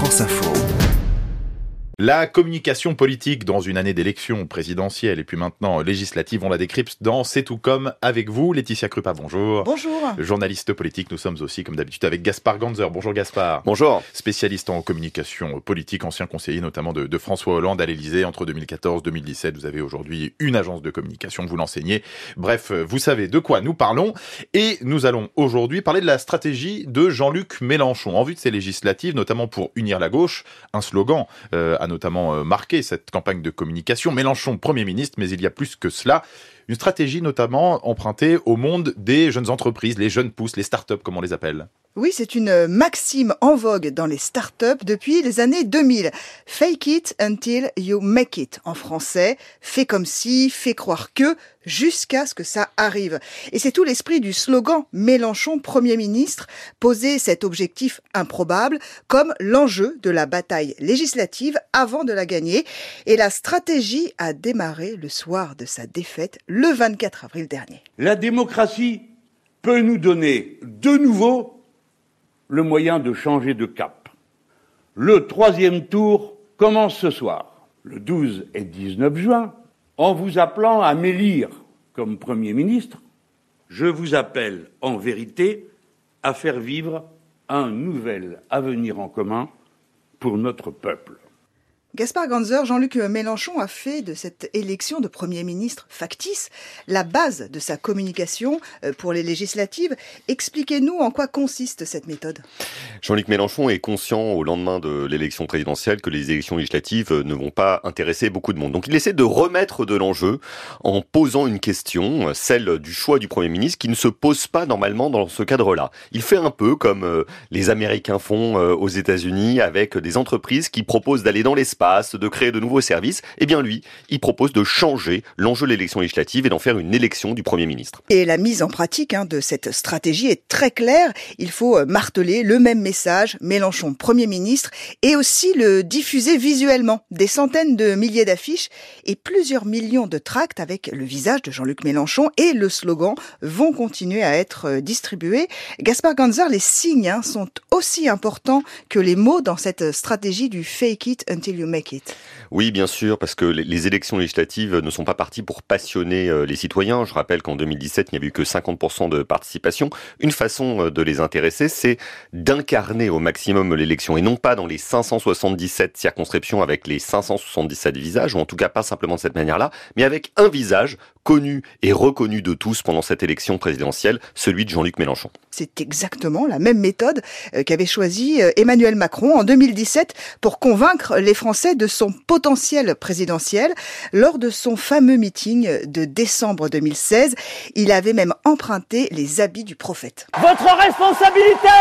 France Info. La communication politique dans une année d'élection présidentielle et puis maintenant législative, on la décrypte dans C'est tout comme avec vous. Laetitia Krupa, bonjour. Bonjour. Journaliste politique, nous sommes aussi comme d'habitude avec Gaspard Ganzer. Bonjour Gaspard. Bonjour. Spécialiste en communication politique, ancien conseiller notamment de, de François Hollande à l'Elysée entre 2014-2017. Vous avez aujourd'hui une agence de communication, vous l'enseignez. Bref, vous savez de quoi nous parlons. Et nous allons aujourd'hui parler de la stratégie de Jean-Luc Mélenchon en vue de ces législatives, notamment pour unir la gauche. Un slogan euh, à notamment euh, marqué cette campagne de communication. Mélenchon, Premier ministre, mais il y a plus que cela. Une stratégie notamment empruntée au monde des jeunes entreprises, les jeunes pousses, les start-up comme on les appelle. Oui, c'est une maxime en vogue dans les startups depuis les années 2000. Fake it until you make it en français. Fais comme si, fais croire que, jusqu'à ce que ça arrive. Et c'est tout l'esprit du slogan Mélenchon Premier ministre, poser cet objectif improbable comme l'enjeu de la bataille législative avant de la gagner. Et la stratégie a démarré le soir de sa défaite le 24 avril dernier. La démocratie peut nous donner de nouveau le moyen de changer de cap. Le troisième tour commence ce soir, le 12 et 19 juin, en vous appelant à m'élire comme Premier ministre. Je vous appelle en vérité à faire vivre un nouvel avenir en commun pour notre peuple. Gaspard Ganzer, Jean-Luc Mélenchon a fait de cette élection de Premier ministre factice la base de sa communication euh, pour les législatives. Expliquez-nous en quoi consiste cette méthode. Jean-Luc Mélenchon est conscient au lendemain de l'élection présidentielle que les élections législatives ne vont pas intéresser beaucoup de monde. Donc il essaie de remettre de l'enjeu en posant une question, celle du choix du Premier ministre, qui ne se pose pas normalement dans ce cadre-là. Il fait un peu comme euh, les Américains font euh, aux États-Unis avec des entreprises qui proposent d'aller dans l'espace de créer de nouveaux services, eh bien lui, il propose de changer l'enjeu de l'élection législative et d'en faire une élection du Premier ministre. Et la mise en pratique hein, de cette stratégie est très claire. Il faut euh, marteler le même message, Mélenchon Premier ministre, et aussi le diffuser visuellement. Des centaines de milliers d'affiches et plusieurs millions de tracts avec le visage de Jean-Luc Mélenchon et le slogan vont continuer à être euh, distribués. Gaspard Ganzer, les signes hein, sont aussi importants que les mots dans cette stratégie du fake it until you Oui, bien sûr, parce que les élections législatives ne sont pas parties pour passionner euh, les citoyens. Je rappelle qu'en 2017, il n'y a eu que 50% de participation. Une façon euh, de les intéresser, c'est d'incarner au maximum l'élection et non pas dans les 577 circonscriptions avec les 577 visages, ou en tout cas pas simplement de cette manière-là, mais avec un visage connu et reconnu de tous pendant cette élection présidentielle, celui de Jean-Luc Mélenchon. C'est exactement la même méthode euh, qu'avait choisie Emmanuel Macron en 2017 pour convaincre les Français de son potentiel présidentiel. Lors de son fameux meeting de décembre 2016, il avait même emprunté les habits du prophète. Votre responsabilité,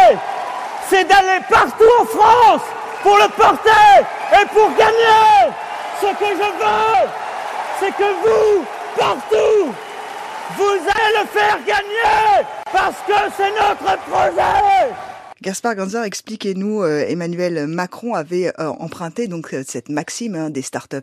c'est d'aller partout en France pour le porter et pour gagner. Ce que je veux, c'est que vous, partout, vous allez le faire gagner parce que c'est notre projet. Gaspard Ganzer, expliquez-nous, euh, Emmanuel Macron avait euh, emprunté donc euh, cette maxime hein, des startups.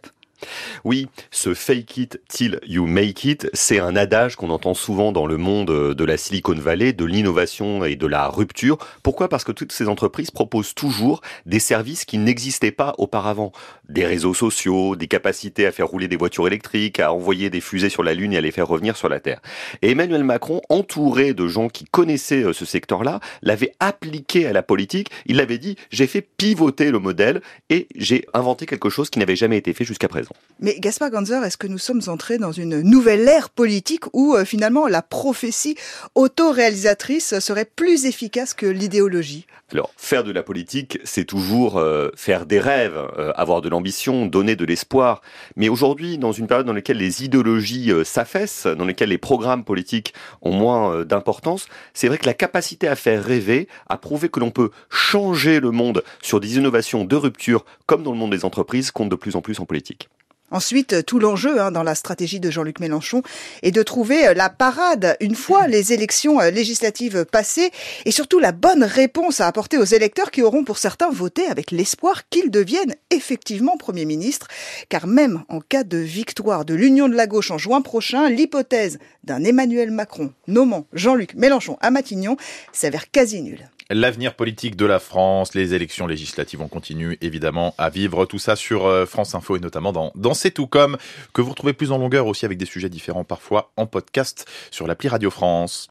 Oui, ce fake it till you make it, c'est un adage qu'on entend souvent dans le monde de la Silicon Valley, de l'innovation et de la rupture. Pourquoi? Parce que toutes ces entreprises proposent toujours des services qui n'existaient pas auparavant. Des réseaux sociaux, des capacités à faire rouler des voitures électriques, à envoyer des fusées sur la Lune et à les faire revenir sur la Terre. Et Emmanuel Macron, entouré de gens qui connaissaient euh, ce secteur-là, l'avait appliqué à la politique. Il l'avait dit, j'ai fait pivoter le modèle et j'ai inventé quelque chose qui n'avait jamais été fait jusqu'à présent. Mais Gaspard Ganzer, est-ce que nous sommes entrés dans une nouvelle ère politique où euh, finalement la prophétie autoréalisatrice serait plus efficace que l'idéologie? Alors, faire de la politique, c'est toujours euh, faire des rêves, euh, avoir de l'ambition, donner de l'espoir. Mais aujourd'hui, dans une période dans laquelle les idéologies s'affaissent, dans laquelle les programmes politiques ont moins d'importance, c'est vrai que la capacité à faire rêver, à prouver que l'on peut changer le monde sur des innovations de rupture, comme dans le monde des entreprises, compte de plus en plus en politique. Ensuite, euh, tout l'enjeu hein, dans la stratégie de Jean-Luc Mélenchon est de trouver euh, la parade une fois les élections euh, législatives passées et surtout la bonne réponse à apporter aux électeurs qui auront pour certains voté avec l'espoir qu'il devienne effectivement Premier ministre. Car même en cas de victoire de l'Union de la gauche en juin prochain, l'hypothèse d'un Emmanuel Macron nommant Jean-Luc Mélenchon à Matignon s'avère quasi nulle. L'avenir politique de la France, les élections législatives, on continue évidemment à vivre tout ça sur euh, France Info et notamment dans, dans C'est tout comme, que vous retrouvez plus en longueur aussi avec des sujets différents parfois en podcast sur l'appli Radio France.